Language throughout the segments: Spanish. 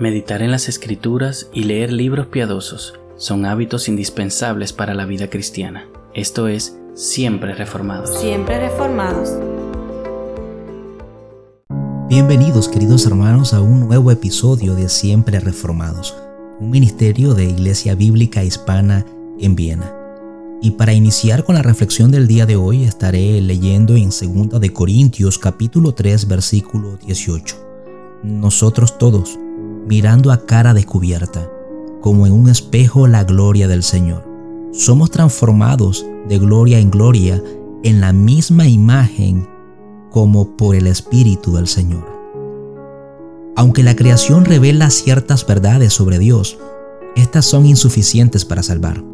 Meditar en las escrituras y leer libros piadosos son hábitos indispensables para la vida cristiana. Esto es, siempre reformados. Siempre reformados. Bienvenidos queridos hermanos a un nuevo episodio de Siempre Reformados, un ministerio de Iglesia Bíblica Hispana en Viena. Y para iniciar con la reflexión del día de hoy estaré leyendo en 2 de Corintios capítulo 3 versículo 18. Nosotros todos, mirando a cara descubierta, como en un espejo la gloria del Señor. Somos transformados de gloria en gloria en la misma imagen como por el Espíritu del Señor. Aunque la creación revela ciertas verdades sobre Dios, estas son insuficientes para salvar.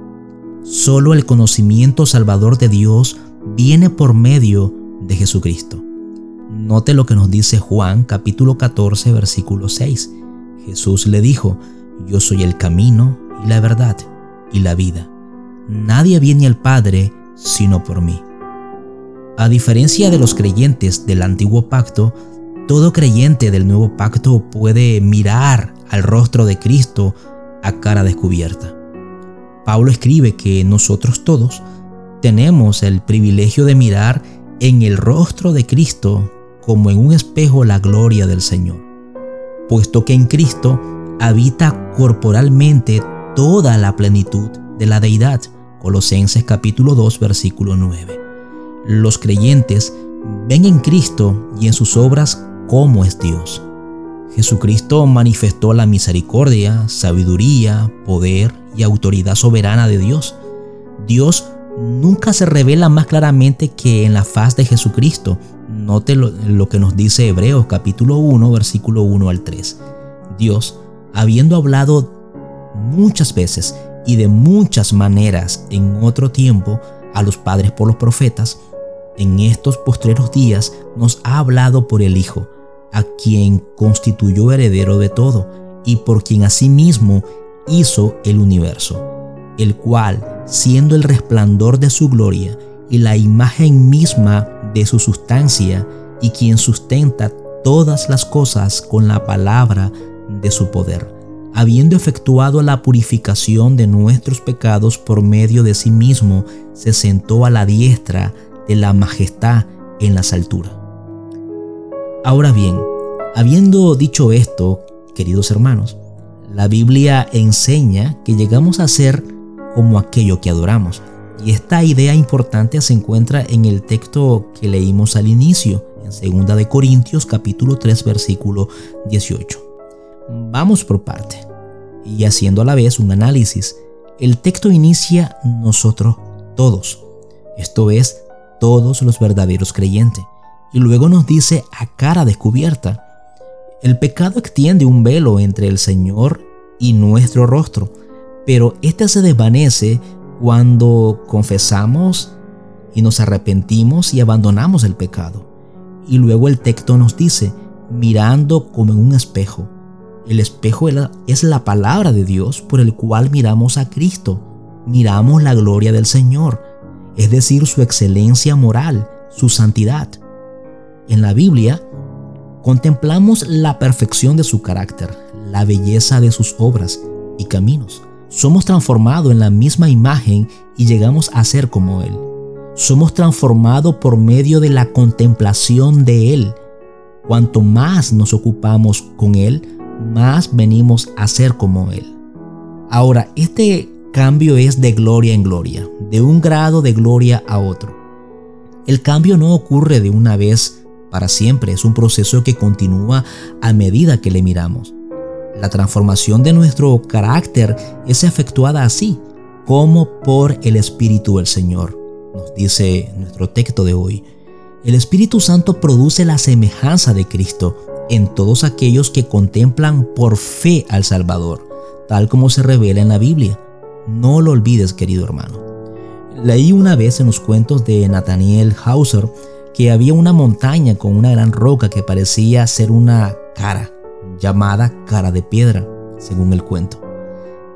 Solo el conocimiento salvador de Dios viene por medio de Jesucristo. Note lo que nos dice Juan capítulo 14 versículo 6. Jesús le dijo, yo soy el camino y la verdad y la vida. Nadie viene al Padre sino por mí. A diferencia de los creyentes del antiguo pacto, todo creyente del nuevo pacto puede mirar al rostro de Cristo a cara descubierta. Pablo escribe que nosotros todos tenemos el privilegio de mirar en el rostro de Cristo como en un espejo la gloria del Señor puesto que en Cristo habita corporalmente toda la plenitud de la deidad. Colosenses capítulo 2 versículo 9. Los creyentes ven en Cristo y en sus obras cómo es Dios. Jesucristo manifestó la misericordia, sabiduría, poder y autoridad soberana de Dios. Dios nunca se revela más claramente que en la faz de Jesucristo. Note lo, que nos dice Hebreos capítulo 1, versículo 1 al 3. Dios, habiendo hablado muchas veces y de muchas maneras en otro tiempo a los padres por los profetas, en estos postreros días nos ha hablado por el Hijo, a quien constituyó heredero de todo y por quien asimismo hizo el universo, el cual siendo el resplandor de su gloria y la imagen misma de su sustancia, y quien sustenta todas las cosas con la palabra de su poder, habiendo efectuado la purificación de nuestros pecados por medio de sí mismo, se sentó a la diestra de la majestad en las alturas. Ahora bien, habiendo dicho esto, queridos hermanos, la Biblia enseña que llegamos a ser como aquello que adoramos. Y esta idea importante se encuentra en el texto que leímos al inicio, en 2 de Corintios capítulo 3 versículo 18. Vamos por parte. Y haciendo a la vez un análisis, el texto inicia nosotros todos, esto es, todos los verdaderos creyentes, y luego nos dice a cara descubierta, el pecado extiende un velo entre el Señor y nuestro rostro, pero este se desvanece cuando confesamos y nos arrepentimos y abandonamos el pecado. Y luego el texto nos dice, mirando como en un espejo. El espejo es la palabra de Dios por el cual miramos a Cristo. Miramos la gloria del Señor, es decir, su excelencia moral, su santidad. En la Biblia, contemplamos la perfección de su carácter, la belleza de sus obras y caminos. Somos transformados en la misma imagen y llegamos a ser como Él. Somos transformados por medio de la contemplación de Él. Cuanto más nos ocupamos con Él, más venimos a ser como Él. Ahora, este cambio es de gloria en gloria, de un grado de gloria a otro. El cambio no ocurre de una vez para siempre, es un proceso que continúa a medida que le miramos. La transformación de nuestro carácter es efectuada así, como por el Espíritu del Señor, nos dice nuestro texto de hoy. El Espíritu Santo produce la semejanza de Cristo en todos aquellos que contemplan por fe al Salvador, tal como se revela en la Biblia. No lo olvides, querido hermano. Leí una vez en los cuentos de Nathaniel Hauser que había una montaña con una gran roca que parecía ser una cara llamada cara de piedra, según el cuento.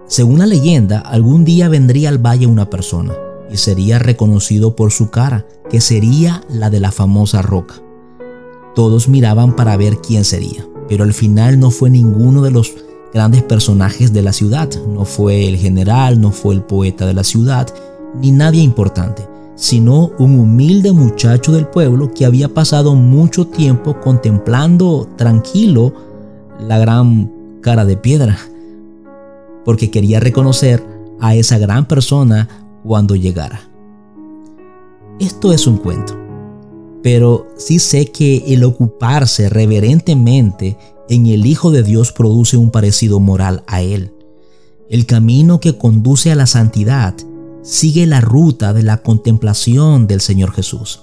Según la leyenda, algún día vendría al valle una persona y sería reconocido por su cara, que sería la de la famosa roca. Todos miraban para ver quién sería, pero al final no fue ninguno de los grandes personajes de la ciudad. No fue el general, no fue el poeta de la ciudad, ni nadie importante, sino un humilde muchacho del pueblo que había pasado mucho tiempo contemplando tranquilo la gran cara de piedra, porque quería reconocer a esa gran persona cuando llegara. Esto es un cuento, pero sí sé que el ocuparse reverentemente en el Hijo de Dios produce un parecido moral a Él. El camino que conduce a la santidad sigue la ruta de la contemplación del Señor Jesús.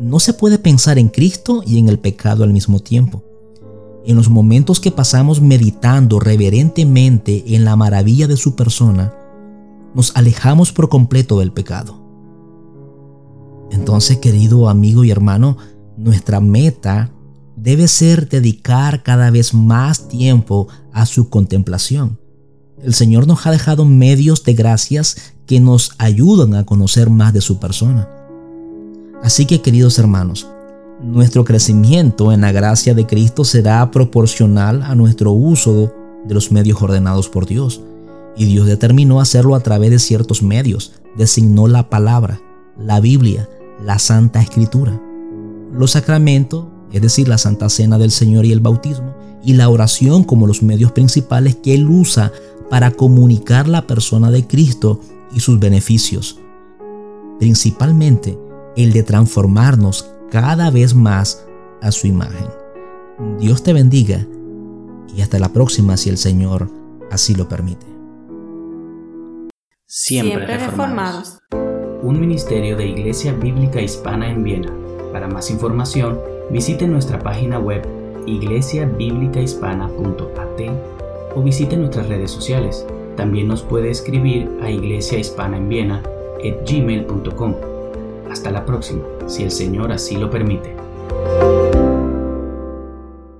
No se puede pensar en Cristo y en el pecado al mismo tiempo. En los momentos que pasamos meditando reverentemente en la maravilla de su persona, nos alejamos por completo del pecado. Entonces, querido amigo y hermano, nuestra meta debe ser dedicar cada vez más tiempo a su contemplación. El Señor nos ha dejado medios de gracias que nos ayudan a conocer más de su persona. Así que queridos hermanos, nuestro crecimiento en la gracia de Cristo será proporcional a nuestro uso de los medios ordenados por Dios. Y Dios determinó hacerlo a través de ciertos medios. Designó la palabra, la Biblia, la Santa Escritura. Los sacramentos, es decir, la Santa Cena del Señor y el bautismo, y la oración como los medios principales que Él usa para comunicar la persona de Cristo y sus beneficios. Principalmente el de transformarnos cada vez más a su imagen. Dios te bendiga y hasta la próxima si el Señor así lo permite. Siempre, reformados. Un ministerio de Iglesia Bíblica Hispana en Viena. Para más información, visite nuestra página web iglesiabiblicahispana.at o visite nuestras redes sociales. También nos puede escribir a iglesiahispanaenviena@gmail.com. Hasta la próxima, si el Señor así lo permite.